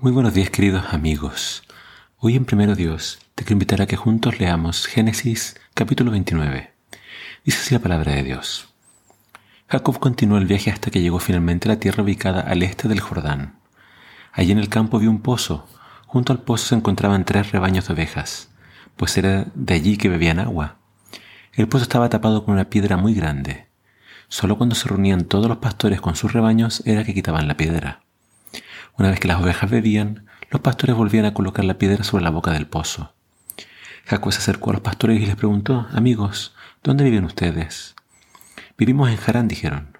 Muy buenos días queridos amigos. Hoy en Primero Dios te quiero invitar a que juntos leamos Génesis capítulo 29. Dice así la palabra de Dios. Jacob continuó el viaje hasta que llegó finalmente a la tierra ubicada al este del Jordán. Allí en el campo vio un pozo. Junto al pozo se encontraban tres rebaños de ovejas, pues era de allí que bebían agua. El pozo estaba tapado con una piedra muy grande. Solo cuando se reunían todos los pastores con sus rebaños era que quitaban la piedra. Una vez que las ovejas bebían, los pastores volvían a colocar la piedra sobre la boca del pozo. Jacob se acercó a los pastores y les preguntó, amigos, ¿dónde viven ustedes? Vivimos en Harán, dijeron.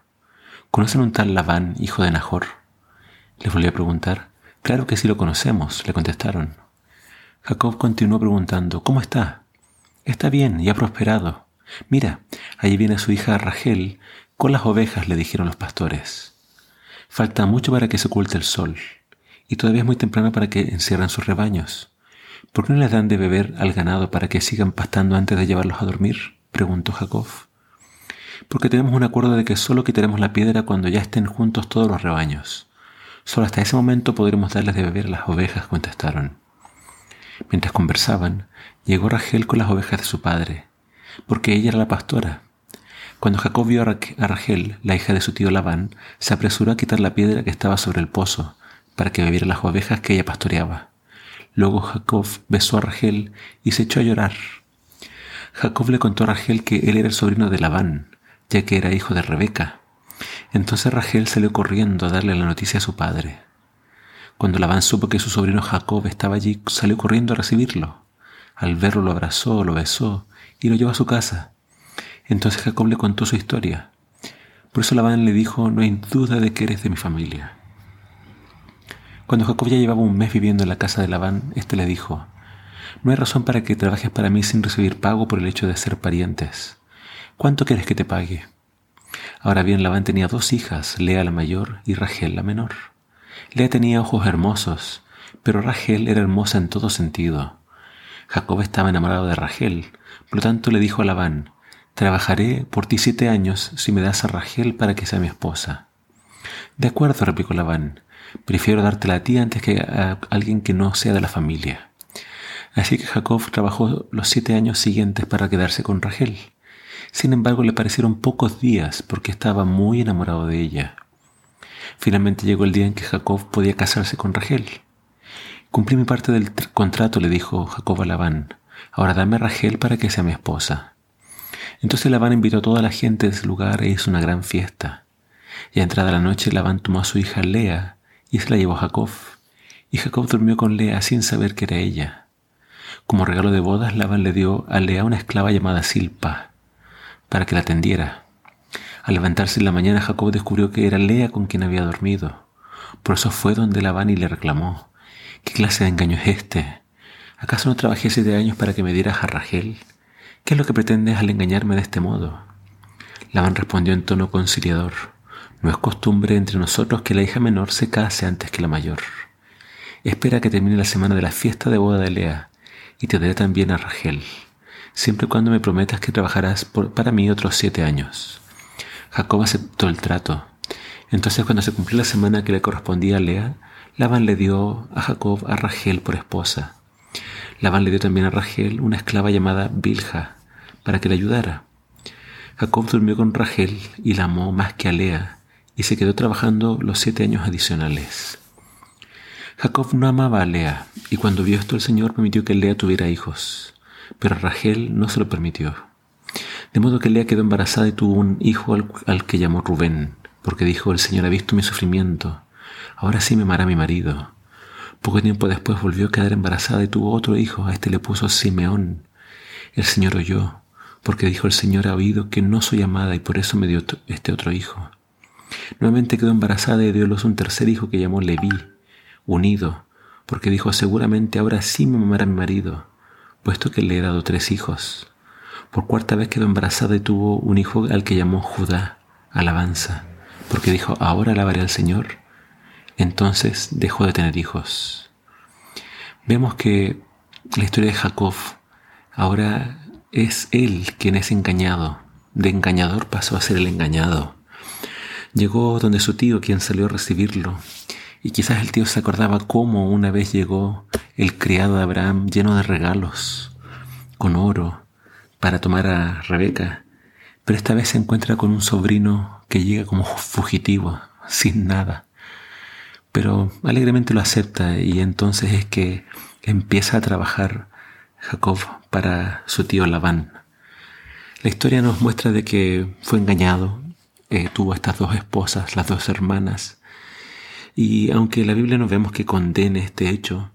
¿Conocen un tal Labán, hijo de Nahor? Les volvió a preguntar. Claro que sí lo conocemos, le contestaron. Jacob continuó preguntando, ¿cómo está? Está bien y ha prosperado. Mira, allí viene su hija Rachel con las ovejas, le dijeron los pastores. Falta mucho para que se oculte el sol, y todavía es muy temprano para que encierren sus rebaños. ¿Por qué no les dan de beber al ganado para que sigan pastando antes de llevarlos a dormir? preguntó Jacob. Porque tenemos un acuerdo de que solo quitaremos la piedra cuando ya estén juntos todos los rebaños. Solo hasta ese momento podremos darles de beber a las ovejas, contestaron. Mientras conversaban, llegó Rachel con las ovejas de su padre, porque ella era la pastora cuando Jacob vio a Rachel, la hija de su tío Labán, se apresuró a quitar la piedra que estaba sobre el pozo, para que bebiera las ovejas que ella pastoreaba. Luego Jacob besó a Rachel y se echó a llorar. Jacob le contó a Rachel que él era el sobrino de Labán, ya que era hijo de Rebeca. Entonces Rachel salió corriendo a darle la noticia a su padre. Cuando Labán supo que su sobrino Jacob estaba allí, salió corriendo a recibirlo. Al verlo lo abrazó, lo besó y lo llevó a su casa. Entonces Jacob le contó su historia. Por eso Labán le dijo, no hay duda de que eres de mi familia. Cuando Jacob ya llevaba un mes viviendo en la casa de Labán, éste le dijo, no hay razón para que trabajes para mí sin recibir pago por el hecho de ser parientes. ¿Cuánto quieres que te pague? Ahora bien, Labán tenía dos hijas, Lea la mayor y Rachel la menor. Lea tenía ojos hermosos, pero Rachel era hermosa en todo sentido. Jacob estaba enamorado de Rachel, por lo tanto le dijo a Labán, Trabajaré por ti siete años si me das a Rachel para que sea mi esposa. De acuerdo, replicó Labán, prefiero dártela a ti antes que a alguien que no sea de la familia. Así que Jacob trabajó los siete años siguientes para quedarse con Rachel. Sin embargo, le parecieron pocos días porque estaba muy enamorado de ella. Finalmente llegó el día en que Jacob podía casarse con Rachel. Cumplí mi parte del contrato, le dijo Jacob a Labán. Ahora dame a Rachel para que sea mi esposa. Entonces Labán invitó a toda la gente de ese lugar e hizo una gran fiesta. Y a entrada la noche Labán tomó a su hija Lea y se la llevó a Jacob. Y Jacob durmió con Lea sin saber que era ella. Como regalo de bodas, Labán le dio a Lea una esclava llamada Silpa, para que la atendiera. Al levantarse en la mañana, Jacob descubrió que era Lea con quien había dormido. Por eso fue donde Labán y le reclamó, ¿qué clase de engaño es este? ¿Acaso no trabajé siete años para que me dieras a Rachel? ¿Qué es lo que pretendes al engañarme de este modo? Labán respondió en tono conciliador, no es costumbre entre nosotros que la hija menor se case antes que la mayor. Espera que termine la semana de la fiesta de boda de Lea y te daré también a Rachel, siempre y cuando me prometas que trabajarás para mí otros siete años. Jacob aceptó el trato. Entonces cuando se cumplió la semana que le correspondía a Lea, Labán le dio a Jacob a Rachel por esposa. Labán le dio también a Rachel una esclava llamada Bilha, para que le ayudara. Jacob durmió con Rachel y la amó más que a Lea, y se quedó trabajando los siete años adicionales. Jacob no amaba a Lea, y cuando vio esto el Señor permitió que Lea tuviera hijos, pero Rachel no se lo permitió. De modo que Lea quedó embarazada y tuvo un hijo al, al que llamó Rubén, porque dijo, el Señor ha visto mi sufrimiento, ahora sí me amará mi marido. Poco tiempo después volvió a quedar embarazada y tuvo otro hijo, a este le puso Simeón. El Señor oyó, porque dijo el Señor ha oído que no soy amada y por eso me dio este otro hijo. Nuevamente quedó embarazada y dio luz un tercer hijo que llamó Leví, unido, porque dijo seguramente ahora sí me amará mi marido, puesto que le he dado tres hijos. Por cuarta vez quedó embarazada y tuvo un hijo al que llamó Judá, alabanza, porque dijo ahora alabaré al Señor. Entonces dejó de tener hijos. Vemos que la historia de Jacob ahora es él quien es engañado. De engañador pasó a ser el engañado. Llegó donde su tío, quien salió a recibirlo, Y quizás el tío se acordaba cómo una vez llegó el criado de Abraham lleno de regalos, con oro, para tomar a Rebeca. Pero esta vez se encuentra con un sobrino que llega como fugitivo, sin nada. Pero alegremente lo acepta y entonces es que empieza a trabajar Jacob para su tío Labán. La historia nos muestra de que fue engañado, eh, tuvo estas dos esposas, las dos hermanas, y aunque la Biblia no vemos que condene este hecho,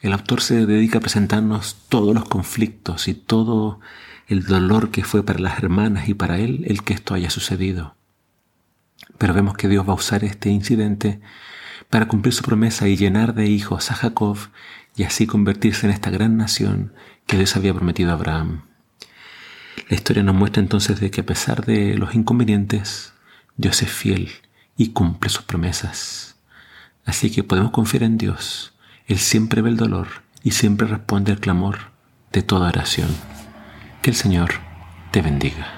el autor se dedica a presentarnos todos los conflictos y todo el dolor que fue para las hermanas y para él el que esto haya sucedido. Pero vemos que Dios va a usar este incidente para cumplir su promesa y llenar de hijos a Jacob y así convertirse en esta gran nación que Dios había prometido a Abraham. La historia nos muestra entonces de que a pesar de los inconvenientes, Dios es fiel y cumple sus promesas. Así que podemos confiar en Dios. Él siempre ve el dolor y siempre responde al clamor de toda oración. Que el Señor te bendiga.